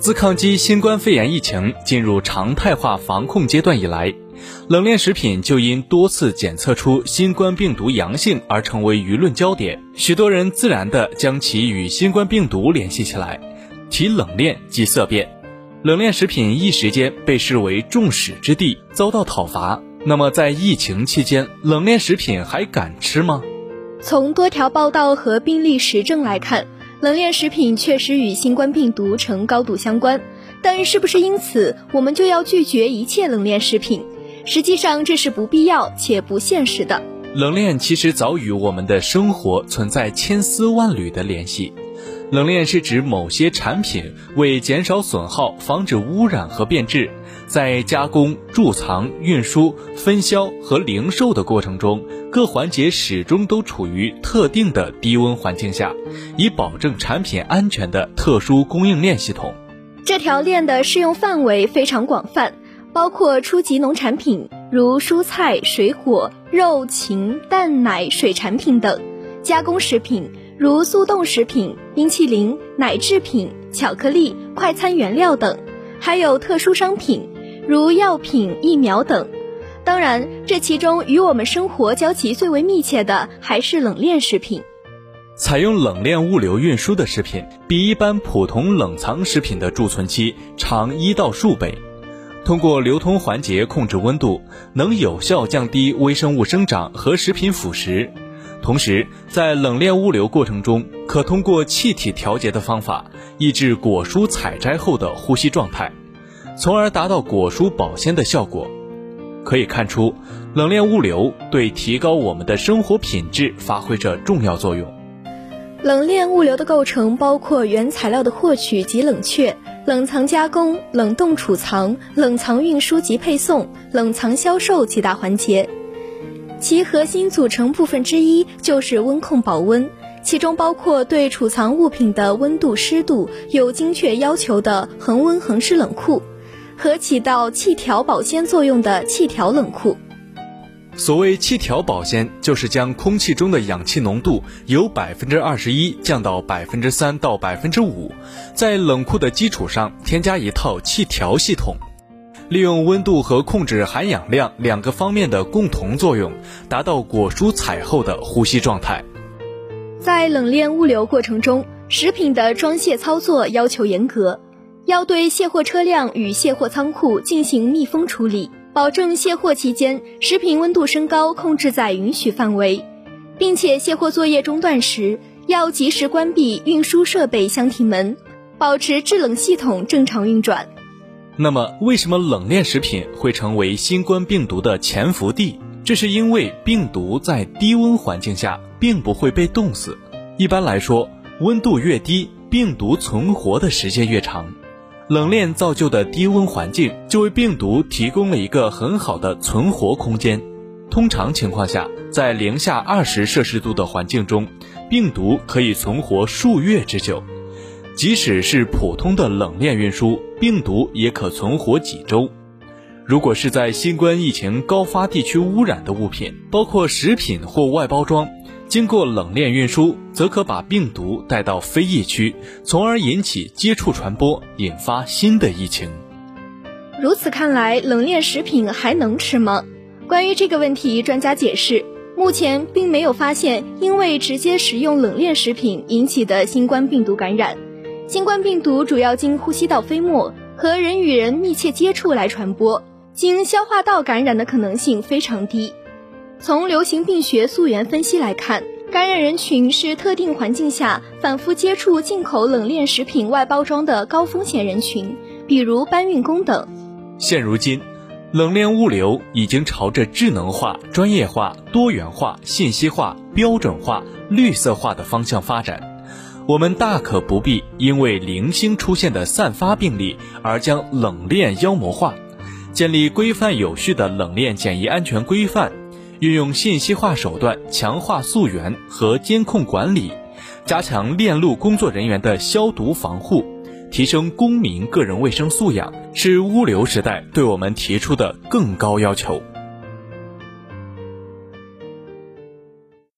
自抗击新冠肺炎疫情进入常态化防控阶段以来，冷链食品就因多次检测出新冠病毒阳性而成为舆论焦点。许多人自然地将其与新冠病毒联系起来，提冷链即色变，冷链食品一时间被视为众矢之的，遭到讨伐。那么在疫情期间，冷链食品还敢吃吗？从多条报道和病例实证来看，冷链食品确实与新冠病毒呈高度相关。但是不是因此我们就要拒绝一切冷链食品？实际上这是不必要且不现实的。冷链其实早与我们的生活存在千丝万缕的联系。冷链是指某些产品为减少损耗、防止污染和变质，在加工、贮藏、运输、分销和零售的过程中，各环节始终都处于特定的低温环境下，以保证产品安全的特殊供应链系统。这条链的适用范围非常广泛，包括初级农产品，如蔬菜、水果、肉、禽、蛋奶、水产品等；加工食品。如速冻食品、冰淇淋、奶制品、巧克力、快餐原料等，还有特殊商品，如药品、疫苗等。当然，这其中与我们生活交集最为密切的还是冷链食品。采用冷链物流运输的食品，比一般普通冷藏食品的贮存期长一到数倍。通过流通环节控制温度，能有效降低微生物生长和食品腐蚀。同时，在冷链物流过程中，可通过气体调节的方法抑制果蔬采摘后的呼吸状态，从而达到果蔬保鲜的效果。可以看出，冷链物流对提高我们的生活品质发挥着重要作用。冷链物流的构成包括原材料的获取及冷却、冷藏加工、冷冻储藏、冷藏运输及配送、冷藏销售几大环节。其核心组成部分之一就是温控保温，其中包括对储藏物品的温度、湿度有精确要求的恒温恒湿冷库，和起到气调保鲜作用的气调冷库。所谓气调保鲜，就是将空气中的氧气浓度由百分之二十一降到百分之三到百分之五，在冷库的基础上添加一套气调系统。利用温度和控制含氧量两个方面的共同作用，达到果蔬采后的呼吸状态。在冷链物流过程中，食品的装卸操作要求严格，要对卸货车辆与卸货仓库进行密封处理，保证卸货期间食品温度升高控制在允许范围，并且卸货作业中断时要及时关闭运输设备箱体门，保持制冷系统正常运转。那么，为什么冷链食品会成为新冠病毒的潜伏地？这是因为病毒在低温环境下并不会被冻死。一般来说，温度越低，病毒存活的时间越长。冷链造就的低温环境就为病毒提供了一个很好的存活空间。通常情况下，在零下二十摄氏度的环境中，病毒可以存活数月之久。即使是普通的冷链运输，病毒也可存活几周。如果是在新冠疫情高发地区污染的物品，包括食品或外包装，经过冷链运输，则可把病毒带到非疫区，从而引起接触传播，引发新的疫情。如此看来，冷链食品还能吃吗？关于这个问题，专家解释，目前并没有发现因为直接食用冷链食品引起的新冠病毒感染。新冠病毒主要经呼吸道飞沫和人与人密切接触来传播，经消化道感染的可能性非常低。从流行病学溯源分析来看，感染人群是特定环境下反复接触进口冷链食品外包装的高风险人群，比如搬运工等。现如今，冷链物流已经朝着智能化、专业化、多元化、信息化、标准化、绿色化的方向发展。我们大可不必因为零星出现的散发病例而将冷链妖魔化，建立规范有序的冷链检疫安全规范，运用信息化手段强化溯源和监控管理，加强链路工作人员的消毒防护，提升公民个人卫生素养，是物流时代对我们提出的更高要求。